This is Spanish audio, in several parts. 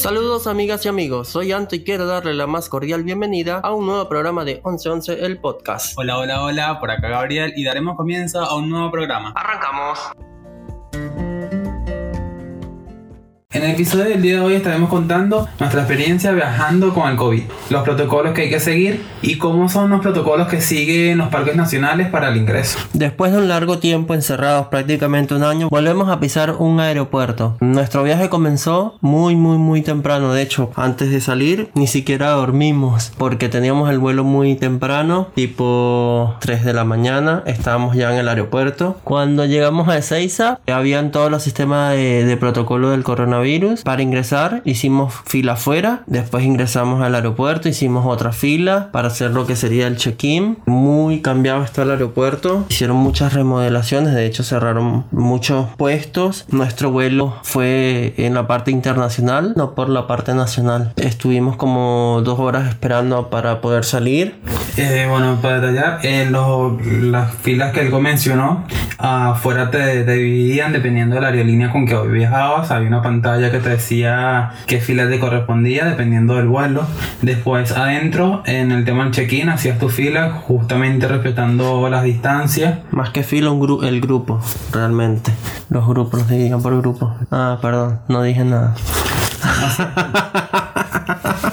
Saludos amigas y amigos, soy Anto y quiero darle la más cordial bienvenida a un nuevo programa de 1111 el podcast. Hola, hola, hola, por acá Gabriel y daremos comienzo a un nuevo programa. Arrancamos. En el episodio del día de hoy estaremos contando nuestra experiencia viajando con el COVID, los protocolos que hay que seguir y cómo son los protocolos que siguen los parques nacionales para el ingreso. Después de un largo tiempo encerrados, prácticamente un año, volvemos a pisar un aeropuerto. Nuestro viaje comenzó muy muy muy temprano, de hecho, antes de salir ni siquiera dormimos porque teníamos el vuelo muy temprano, tipo 3 de la mañana, estábamos ya en el aeropuerto. Cuando llegamos a Ezeiza, habían todos los sistemas de, de protocolo del coronavirus para ingresar hicimos fila afuera, después ingresamos al aeropuerto, hicimos otra fila para hacer lo que sería el check-in. Muy cambiado está el aeropuerto, hicieron muchas remodelaciones, de hecho cerraron muchos puestos. Nuestro vuelo fue en la parte internacional, no por la parte nacional. Estuvimos como dos horas esperando para poder salir. Eh, bueno, para detallar, en las filas que él mencionó, afuera te, te dividían dependiendo de la aerolínea con que hoy viajabas, había una pantalla ya que te decía qué fila te correspondía dependiendo del vuelo. Después adentro, en el tema del check-in, hacías tu fila justamente respetando las distancias. Más que fila, un el grupo, realmente. Los grupos, los dividían por grupo. Ah, perdón, no dije nada.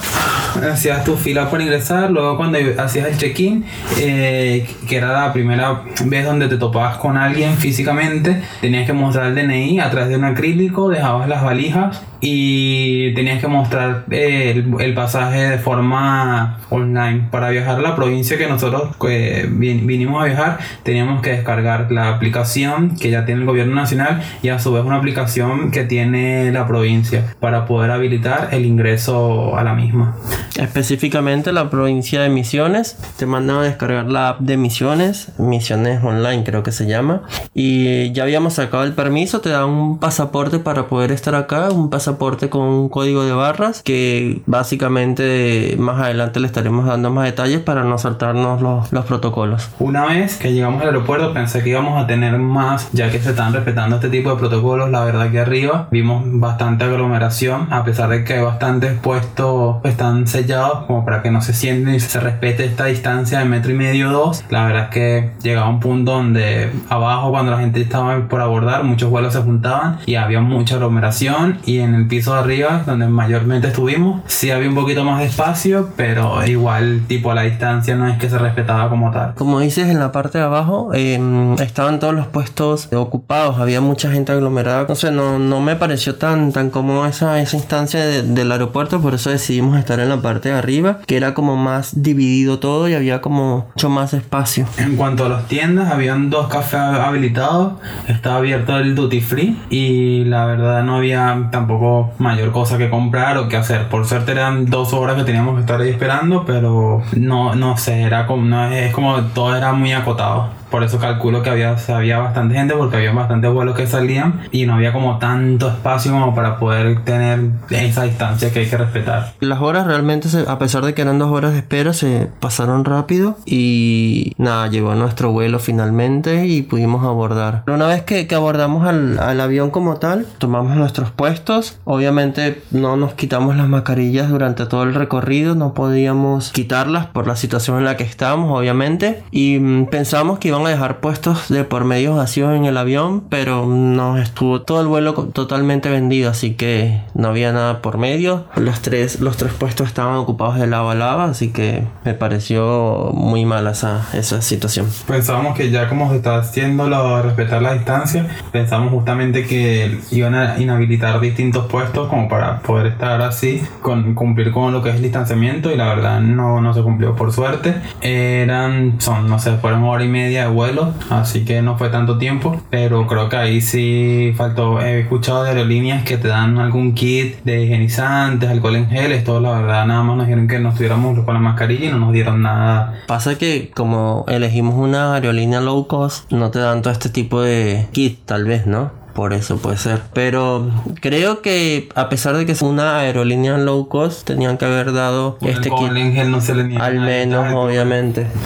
hacías tu fila por ingresar, luego cuando hacías el check-in, eh, que era la primera vez donde te topabas con alguien físicamente, tenías que mostrar el DNI a través de un acrílico, dejabas las valijas y tenías que mostrar eh, el, pasaje de forma online. Para viajar a la provincia que nosotros eh, vinimos a viajar, teníamos que descargar la aplicación que ya tiene el gobierno nacional y a su vez una aplicación que tiene la provincia para poder habilitar el ingreso a la misma. Específicamente la provincia de Misiones, te mandan a descargar la app de Misiones, Misiones Online creo que se llama, y ya habíamos sacado el permiso, te dan un pasaporte para poder estar acá, un pasaporte con un código de barras que básicamente más adelante le estaremos dando más detalles para no saltarnos los, los protocolos. Una vez que llegamos al aeropuerto pensé que íbamos a tener más ya que se están respetando este tipo de protocolos. La verdad que arriba vimos bastante aglomeración a pesar de que bastantes puestos están sellados como para que no se sienten y se respete esta distancia de metro y medio dos. La verdad es que llegaba un punto donde abajo cuando la gente estaba por abordar muchos vuelos se juntaban y había mucha aglomeración y en el piso de arriba, donde mayormente estuvimos, sí había un poquito más de espacio, pero igual, tipo, la distancia no es que se respetaba como tal. Como dices, en la parte de abajo em, estaban todos los puestos ocupados, había mucha gente aglomerada. No sé, no, no me pareció tan, tan cómodo esa, esa instancia del aeropuerto, por eso decidimos estar en la parte de arriba, que era como más dividido todo y había como mucho más espacio. En cuanto a las tiendas, habían dos cafés habilitados, estaba abierto el duty free y la verdad no había tampoco mayor cosa que comprar o que hacer. Por suerte eran dos horas que teníamos que estar ahí esperando, pero no, no sé, era como, no, es como todo era muy acotado. Por eso calculo que había, había bastante gente porque había bastantes vuelos que salían y no había como tanto espacio como para poder tener esa distancia que hay que respetar. Las horas realmente, a pesar de que eran dos horas de espera, se pasaron rápido y nada, llegó nuestro vuelo finalmente y pudimos abordar. Una vez que, que abordamos al, al avión como tal, tomamos nuestros puestos. Obviamente no nos quitamos las mascarillas durante todo el recorrido, no podíamos quitarlas por la situación en la que estábamos, obviamente. Y mm, pensamos que iban a dejar puestos de por medio vacíos en el avión, pero nos estuvo todo el vuelo totalmente vendido, así que no había nada por medio. Los tres, los tres puestos estaban ocupados de lava a lava, así que me pareció muy mala esa, esa situación. Pensábamos que ya como se estaba haciendo lo respetar la distancia, pensamos justamente que iban a inhabilitar distintos puestos como para poder estar así, con cumplir con lo que es el distanciamiento y la verdad no, no se cumplió por suerte. Eran, son, no sé, fueron hora y media de vuelo, así que no fue tanto tiempo, pero creo que ahí sí faltó. He escuchado de aerolíneas que te dan algún kit de higienizantes, alcohol en gel, esto la verdad nada más nos dijeron que nos tuviéramos con la mascarilla y no nos dieron nada. Pasa que como elegimos una aerolínea low cost, no te dan todo este tipo de kit, tal vez, ¿no? Por eso puede ser. Pero creo que a pesar de que es una aerolínea low cost, tenían que haber dado este Con kit. no se le Al menos, nada, obviamente.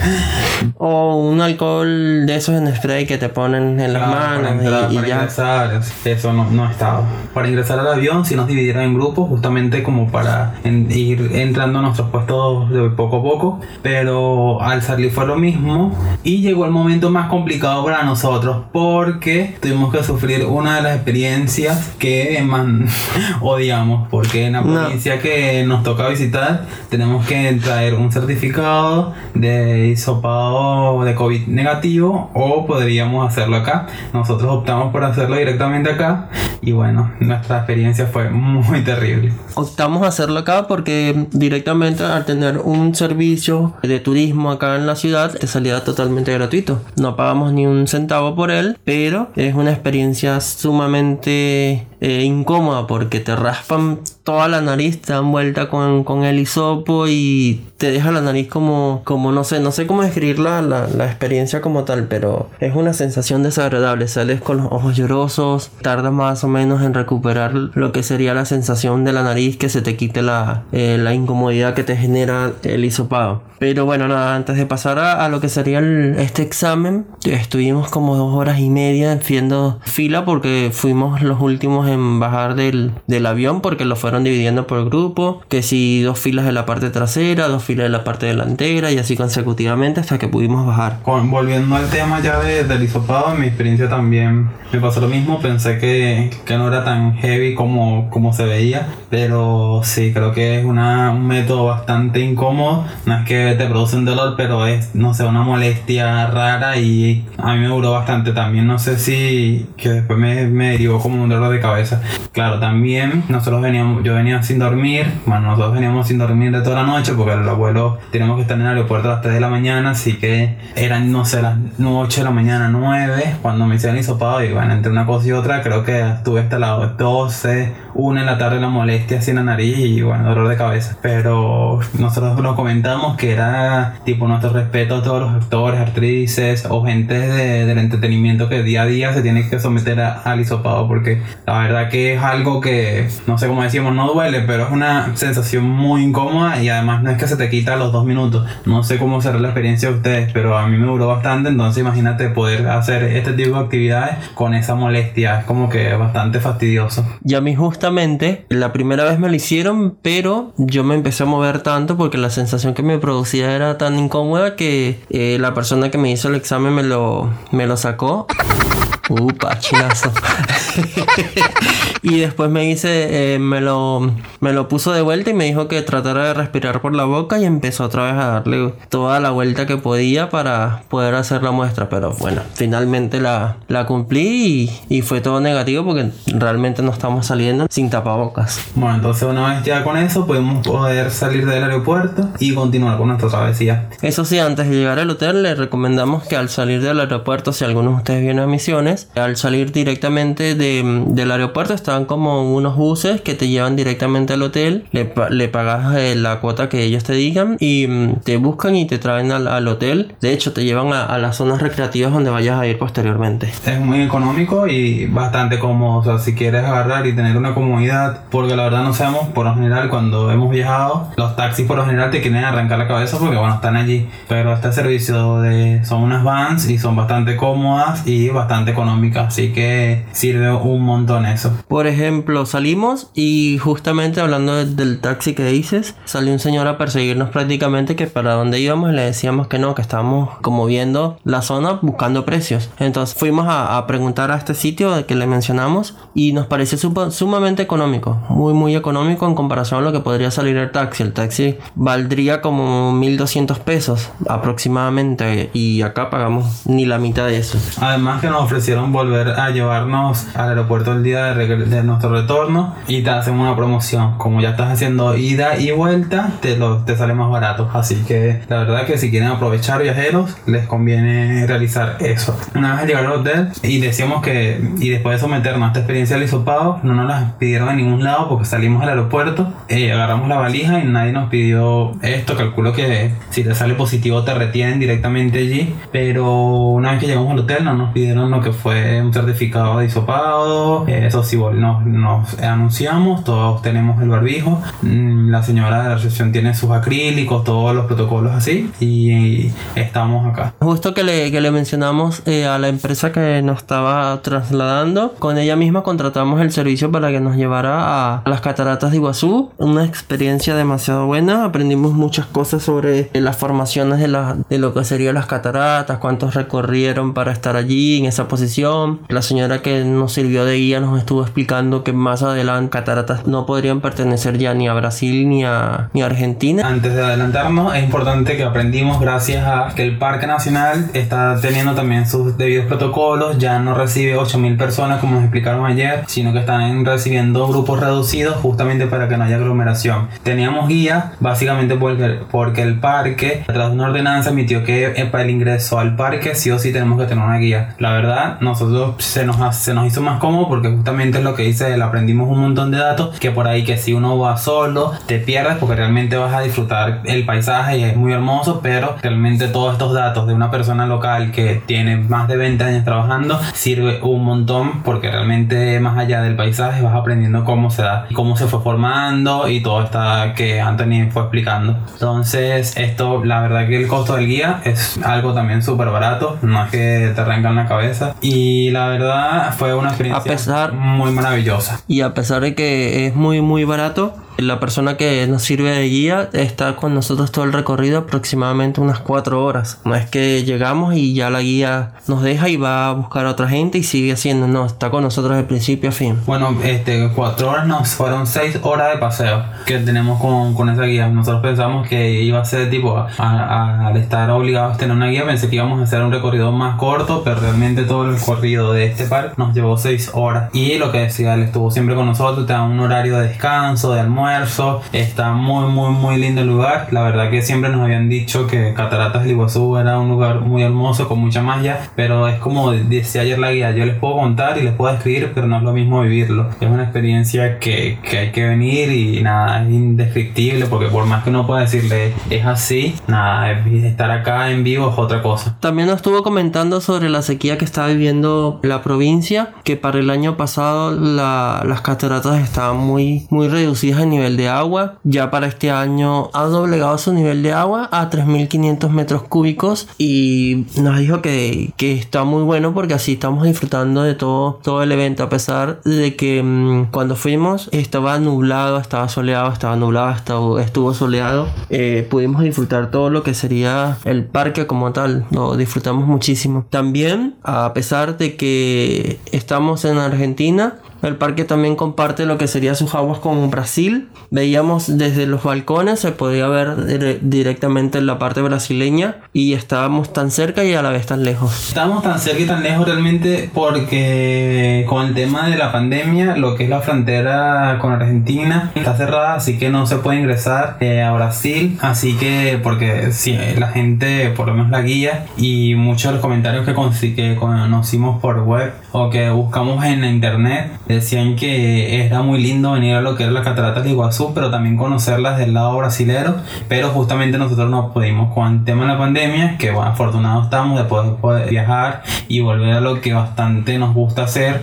O un alcohol de esos en spray que te ponen en las Claro, manos entrar, y, y para ya. ingresar, eso no, no estaba. Para ingresar al avión, si nos dividieron en grupos, justamente como para en- ir entrando a nuestros puestos de poco a poco. Pero al salir fue lo mismo. Y llegó el momento más complicado para nosotros, porque tuvimos que sufrir una de las experiencias que más odiamos. Porque en la No. provincia que nos toca visitar, tenemos que traer un certificado de hisopado de COVID negativo o podríamos hacerlo acá. Nosotros optamos por hacerlo directamente acá y bueno, nuestra experiencia fue muy terrible. Optamos a hacerlo acá porque directamente al tener un servicio de turismo acá en la ciudad te salía totalmente gratuito. No pagamos ni un centavo por él, pero es una experiencia sumamente eh, incómoda porque te raspan toda la nariz, te dan vuelta con, con el hisopo y te deja la nariz como, como no sé, no sé cómo describir la, la, experiencia como tal, pero es una sensación desagradable. Sales con los ojos llorosos, tardas más o menos en recuperar lo que sería la sensación de la nariz, que se te quite la, eh, la incomodidad que te genera el hisopado. Pero bueno, nada, antes de pasar a, a lo que sería este examen, estuvimos como dos horas y media haciendo fila porque fuimos los últimos en bajar del, del avión porque lo fueron dividiendo por grupo, que si dos filas de la parte trasera, dos filas de la parte delantera y así consecutivamente hasta que pudimos bajar. Con- volviendo al tema ya de- del hisopado, en mi experiencia también me pasó lo mismo. Pensé que, que no era tan heavy como, como se veía, pero sí, creo que es una, un método bastante incómodo. No es que te produce un dolor, pero es, no sé, una molestia rara y a mí me duró bastante también. No sé si que después me, me derivó como un dolor de cabeza. Claro, también nosotros veníamos, yo venía sin dormir, bueno, nosotros veníamos sin dormir de toda la noche porque el abuelo teníamos que estar en el aeropuerto a las 3 de la mañana, así que eran, no sé, las 8 de la mañana, 9, cuando me hicieron hisopado y bueno, entre una cosa y otra creo que estuve hasta las 12, 1 en la tarde la molestia así en la nariz y bueno, dolor de cabeza. Pero nosotros lo comentamos que era tipo nuestro respeto a todos los actores, actrices o gente de- del entretenimiento que día a día se tiene que someter a- al hisopado porque la verdad que es algo que, no sé cómo decimos, no duele, pero es una sensación muy incómoda y además no es que se te quita a los dos minutos. No sé cómo será la experiencia de ustedes, pero a mí me duró bastante, entonces imagínate poder hacer este tipo de actividades con esa molestia, es como que bastante fastidioso. Y a mí justamente la primera vez me lo hicieron, pero yo me empecé a mover tanto porque la sensación que me producía era tan incómoda que eh, la persona que me hizo el examen me lo, me lo sacó. Upa, chinazo. y después me hice, eh, me lo, me lo puso de vuelta y me dijo que tratara de respirar por la boca y empezó otra vez a darle toda la vuelta que podía para poder hacer la muestra. Pero bueno, finalmente la, la cumplí y, y fue todo negativo porque realmente no estamos saliendo sin tapabocas. Bueno, entonces una vez ya con eso pudimos poder salir del aeropuerto y continuar con nuestra travesía. Eso sí, antes de llegar al hotel, les recomendamos que al salir del aeropuerto, si algunos de ustedes vienen a Misiones, al salir directamente de- del aeropuerto están como unos buses que te llevan directamente al hotel, le, le pagas eh, la cuota que ellos te digan y mm, te buscan y te traen al, al hotel. De hecho, te llevan a, a las zonas recreativas donde vayas a ir posteriormente. Es muy económico y bastante cómodo. O sea, si quieres agarrar y tener una comodidad, porque la verdad no sabemos, por lo general, cuando hemos viajado, los taxis por lo general te quieren arrancar la cabeza porque, bueno, están allí. Pero este servicio de. son unas vans y son bastante cómodas y bastante económicas. Así que sirve un montón eso. Por ejemplo, salimos y justamente hablando de- del taxi que dices, salió un señor a perseguirnos prácticamente que para dónde íbamos y le decíamos que no, que estábamos como viendo la zona buscando precios. Entonces fuimos a, a preguntar a este sitio que le mencionamos y nos pareció sumamente económico, muy muy económico en comparación a lo que podría salir el taxi. El taxi valdría como 1200 pesos aproximadamente y acá pagamos ni la mitad de eso. Además que nos ofrecieron volver a llevarnos al aeropuerto el día de, de nuestro retorno y te hacen una promoción. Como ya estás haciendo ida y vuelta, te, lo, te sale más barato. Así que la verdad que si quieren aprovechar viajeros, les conviene realizar eso. Una vez llegar al hotel y decíamos que, y después de someternos a esta experiencia del hisopado, no nos las pidieron en ningún lado porque salimos al aeropuerto, eh, agarramos la valija y nadie nos pidió esto. Calculo que si te sale positivo te retienen directamente allí. Pero una vez que llegamos al hotel no nos pidieron lo que fue un certificado de eh, eso sí, nos, nos anunciamos, todos tenemos el barbijo, mm, la señora de la recepción tiene sus acrílicos, todos los protocolos así y, estamos acá. Justo que le, que le mencionamos eh, a la empresa que nos estaba trasladando, con ella misma contratamos el servicio para que nos llevara a las cataratas de Iguazú, una experiencia demasiado buena, aprendimos muchas cosas sobre las formaciones de, la, de lo que serían las cataratas, cuántos recorrieron para estar allí en esa posición, la señora que nos sirvió de guía nos estuvo explicando que más adelante cataratas no podrían pertenecer ya ni a Brasil ni a, ni a Argentina. Antes de adelantarnos, es importante que aprendimos gracias a que el Parque Nacional está teniendo también sus debidos protocolos, ya no recibe 8.000 personas como nos explicaron ayer, sino que están recibiendo grupos reducidos justamente para que no haya aglomeración. Teníamos guía básicamente porque, porque el parque, tras una ordenanza, emitió que eh, para el ingreso al parque sí o sí tenemos que tener una guía. La verdad, nosotros se nos, se nos hizo más cómodo porque justamente es lo que dice él, aprendimos un montón de datos que por ahí que si uno va solo te pierdes porque realmente vas a disfrutar el paisaje y es muy hermoso, pero realmente todos estos datos de una persona local que tiene más de 20 años trabajando sirve un montón porque realmente más allá del paisaje vas aprendiendo cómo se da, cómo se fue formando y todo está que Anthony fue explicando. Entonces, esto, la verdad que el costo del guía es algo también súper barato, no es que te arrancan la cabeza y la verdad fue una experiencia muy maravillosa. Y a pesar de que es muy muy barato, la persona que nos sirve de guía está con nosotros todo el recorrido aproximadamente unas 4 horas. No es que llegamos y ya la guía nos deja y va a buscar a otra gente y sigue haciendo, no, está con nosotros de principio a fin. Bueno, este, 4 horas nos fueron 6 horas de paseo que tenemos con, con, esa guía. Nosotros pensamos que iba a ser tipo, al estar obligados a tener una guía, pensé que íbamos a hacer un recorrido más corto, pero realmente todo el recorrido de este parque nos llevó 6 horas. Y lo que decía, él estuvo siempre con nosotros, te da un horario de descanso, de almuerzo Está muy, muy, muy lindo el lugar. La verdad que siempre nos habían dicho que Cataratas del Iguazú era un lugar muy hermoso, con mucha magia. Pero es como decía ayer la guía, yo les puedo contar y les puedo escribir, pero no es lo mismo vivirlo. Es una experiencia que, que hay que venir y nada, es indescriptible porque por más que uno pueda decirle es así, nada, estar acá en vivo es otra cosa. También nos estuvo comentando sobre la sequía que está viviendo la provincia, que para el año pasado las cataratas estaban muy, muy reducidas en nivel de agua. Ya para este año ha doblegado su nivel de agua a 3.500 metros cúbicos y nos dijo que, que, está muy bueno porque así estamos disfrutando de todo, todo el evento a pesar de que mm, cuando fuimos estaba nublado, estaba soleado, estaba nublado, estaba, estuvo soleado. Eh, pudimos disfrutar todo lo que sería el parque como tal, lo disfrutamos muchísimo. También a pesar de que estamos en Argentina, el parque también comparte lo que sería sus aguas con Brasil. Veíamos desde los balcones, se podía ver directamente en la parte brasileña y estábamos tan cerca y a la vez tan lejos. Estábamos tan cerca y tan lejos realmente porque con el tema de la pandemia, lo que es la frontera con Argentina está cerrada, así que no se puede ingresar eh, a Brasil. Así que, porque si la gente, por lo menos la guía y muchos de los comentarios que, que conocimos por web o que buscamos en internet, decían que era muy lindo venir a lo que era la catarata de Iguazú, pero también conocerlas del lado brasilero, pero justamente nosotros no pudimos con el tema de la pandemia, que afortunados estamos de poder viajar y volver a lo que bastante nos gusta hacer,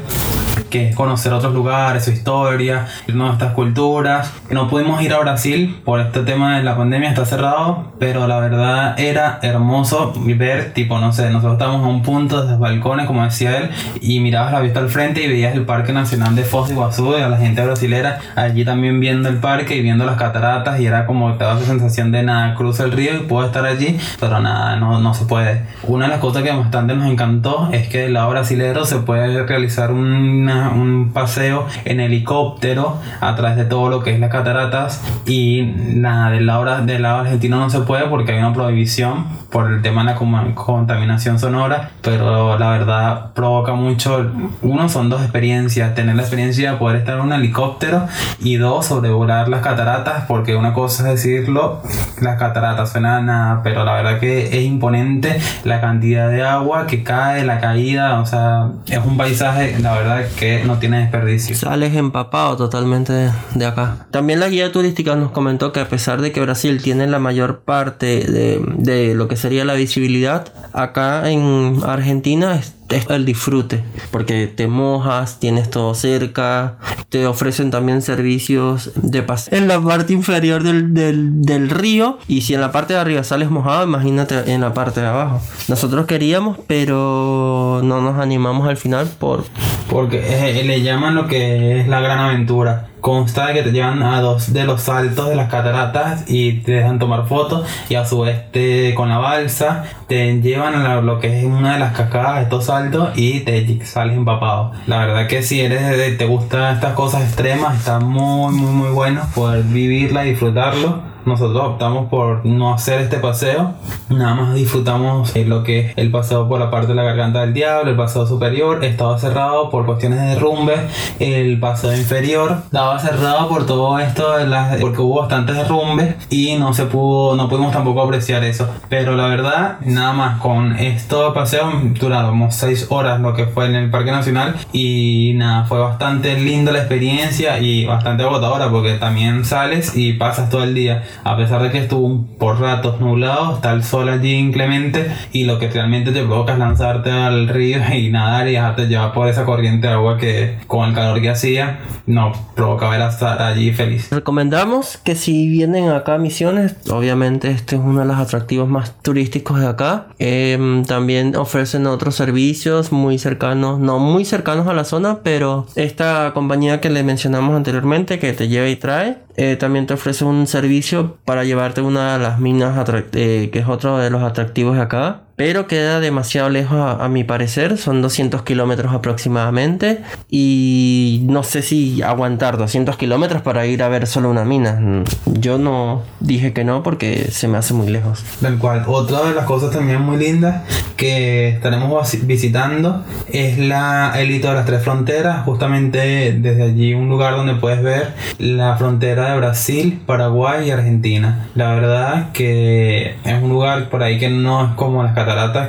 que es conocer otros lugares, su historia, nuestras culturas. No pudimos ir a Brasil por este tema de la pandemia, está cerrado, pero la verdad era hermoso ver, tipo, no sé, nosotros estábamos a un punto desde balcones, como decía él, y mirabas la vista al frente y veías el Parque Nacional de Foz de Iguazú y a la gente brasilera allí también viendo el parque y viendo las cataratas y era como te daba esa sensación de nada, cruza el río y puedo estar allí, pero nada, no, no se puede. Una de las cosas que bastante nos encantó es que del lado brasilero se puede realizar una un paseo en helicóptero a través de todo lo que es las cataratas y nada, del lado, del lado argentino no se puede porque hay una prohibición por el tema de la contaminación sonora, pero la verdad provoca mucho, uno son dos experiencias, tener la experiencia de poder estar en un helicóptero y dos, sobrevolar las cataratas, porque una cosa es decirlo, las cataratas suenan nada, pero la verdad que es imponente la cantidad de agua que cae, la caída, o sea, es un paisaje, la verdad que no tiene desperdicio. Sales empapado totalmente de, acá. También la guía turística nos comentó que a pesar de que Brasil tiene la mayor parte de, lo que sería la visibilidad, acá en Argentina el disfrute, porque te mojas, tienes todo cerca, te ofrecen también servicios de paseo en la parte inferior del, del, del río y si en la parte de arriba sales mojado, imagínate en la parte de abajo. Nosotros queríamos, pero no nos animamos al final por... Porque eh, le llaman lo que es la gran aventura consta de que te llevan a dos de los saltos de las cataratas y te dejan tomar fotos y a su vez te, con la balsa te llevan a lo que es una de las cascadas de estos saltos y te sales empapado. La verdad que si eres te gustan estas cosas extremas está muy muy muy bueno poder vivirla y disfrutarlo nosotros optamos por no hacer este paseo, nada más disfrutamos lo que el paseo por la parte de la garganta del diablo, el paseo superior, estaba cerrado por cuestiones de derrumbe, el paseo inferior. Estaba cerrado por todo esto, las, porque hubo bastantes derrumbes y no se pudo, no pudimos tampoco apreciar eso, pero la verdad, nada más con esto paseo duramos 6 horas lo que fue en el Parque Nacional y nada, fue bastante linda la experiencia y bastante agotadora porque también sales y pasas todo el día a pesar de que estuvo por ratos nublado, está el sol allí inclemente y lo que realmente te provoca es lanzarte al río y nadar y dejarte llevar por esa corriente de agua que con el calor que hacía no provoca ver estar allí feliz. Recomendamos que si vienen acá a Misiones, obviamente este es uno de los atractivos más turísticos de acá. Em, también ofrecen otros servicios muy cercanos, no muy cercanos a la zona, pero esta compañía que le mencionamos anteriormente que te lleva y trae, eh, también te ofrece un servicio para llevarte una de las minas eh, que es otro de los atractivos de acá pero queda demasiado lejos a, mi parecer, son 200 kilómetros aproximadamente y no sé si aguantar 200 kilómetros para ir a ver solo una mina. Yo no dije que no porque se me hace muy lejos. Del cual, otra de las cosas también muy lindas que estaremos visitando es la el hito de las tres fronteras, justamente desde allí un lugar donde puedes ver la frontera de Brasil, Paraguay y Argentina. La verdad que es un lugar por ahí que no es como las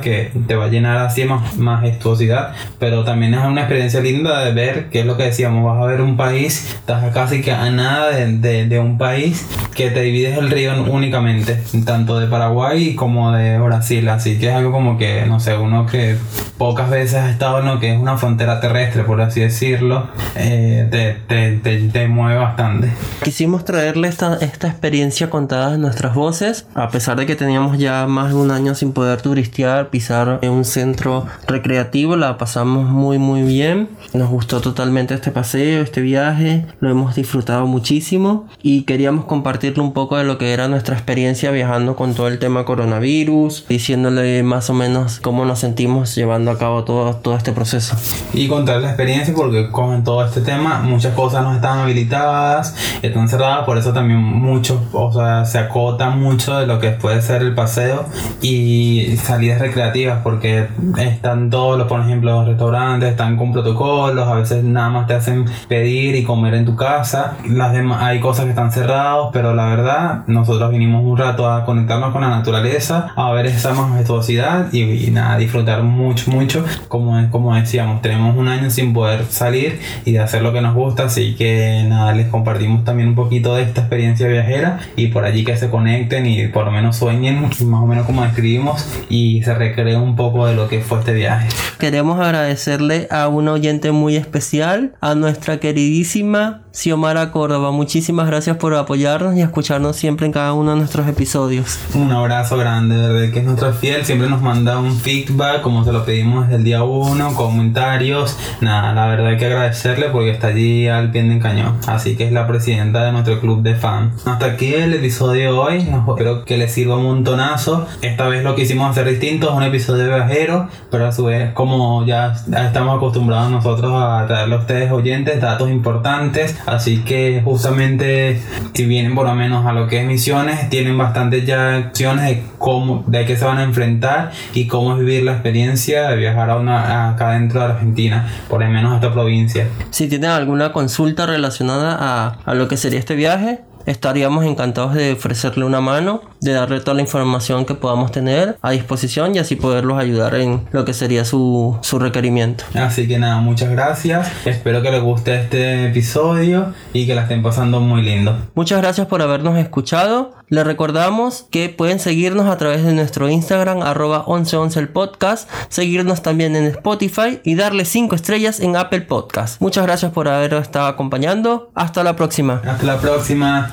que te va a llenar así más majestuosidad, pero también es una experiencia linda de ver qué es lo que decíamos, vas a ver un país, estás casi que a nada de, de, un país que te divides el río únicamente, tanto de Paraguay como de Brasil, así que es algo como que, no sé, uno que pocas veces ha estado en lo que es una frontera terrestre, por así decirlo, eh, te, te, te, te, mueve bastante. Quisimos traerle esta, esta experiencia contada en nuestras voces, a pesar de que teníamos ya más de un año sin poder turistar pisar en un centro recreativo, la pasamos muy muy bien. Nos gustó totalmente este paseo, este viaje, lo hemos disfrutado muchísimo y queríamos compartirle un poco de lo que era nuestra experiencia viajando con todo el tema coronavirus, diciéndole más o menos cómo nos sentimos llevando a cabo todo, todo este proceso. Y contar la experiencia porque con todo este tema muchas cosas no están habilitadas, están cerradas, por eso también mucho, o sea, se acota mucho de lo que puede ser el paseo y salidas recreativas porque están todos los, por ejemplo, los restaurantes están con protocolos, a veces nada más te hacen pedir y comer en tu casa, las hay cosas que están cerradas, pero la verdad nosotros vinimos un rato a conectarnos con la naturaleza, a ver esa majestuosidad y, nada, disfrutar mucho, mucho, como, como decíamos, tenemos un año sin poder salir y de hacer lo que nos gusta, así que nada, les compartimos también un poquito de esta experiencia viajera y por allí que se conecten y por lo menos sueñen, más o menos como describimos y se recree un poco de lo que fue este viaje. Queremos agradecerle a un oyente muy especial, a nuestra queridísima Xiomara Córdoba. Muchísimas gracias por apoyarnos y escucharnos siempre en cada uno de nuestros episodios. Un abrazo grande, verdad que es nuestro fiel, siempre nos manda un feedback como se lo pedimos desde el día uno, comentarios. Nada, la verdad hay que agradecerle porque está allí al pie del cañón. Así que es la presidenta de nuestro club de fans. Hasta aquí el episodio de hoy. Espero que les sirva un montonazo. Esta vez lo que hicimos hacer distinto, es un episodio viajero, pero a su vez como ya estamos acostumbrados nosotros a traerle a ustedes oyentes datos importantes Así que justamente si vienen por lo menos a lo que es misiones, tienen bastantes ya acciones de cómo, de qué se van a enfrentar y cómo es vivir la experiencia de viajar a una, acá dentro de Argentina, por lo menos a esta provincia. Si tienen alguna consulta relacionada a, a lo que sería este viaje, estaríamos encantados de ofrecerle una mano de darle toda la información que podamos tener a disposición y así poderlos ayudar en lo que sería su, su requerimiento. Así que nada, muchas gracias. Espero que les guste este episodio y que la estén pasando muy lindo. Muchas gracias por habernos escuchado. Les recordamos que pueden seguirnos a través de nuestro Instagram arroba 1111 el podcast, seguirnos también en Spotify y darle 5 estrellas en Apple Podcast. Muchas gracias por haber estado acompañando. Hasta la próxima. Hasta la próxima.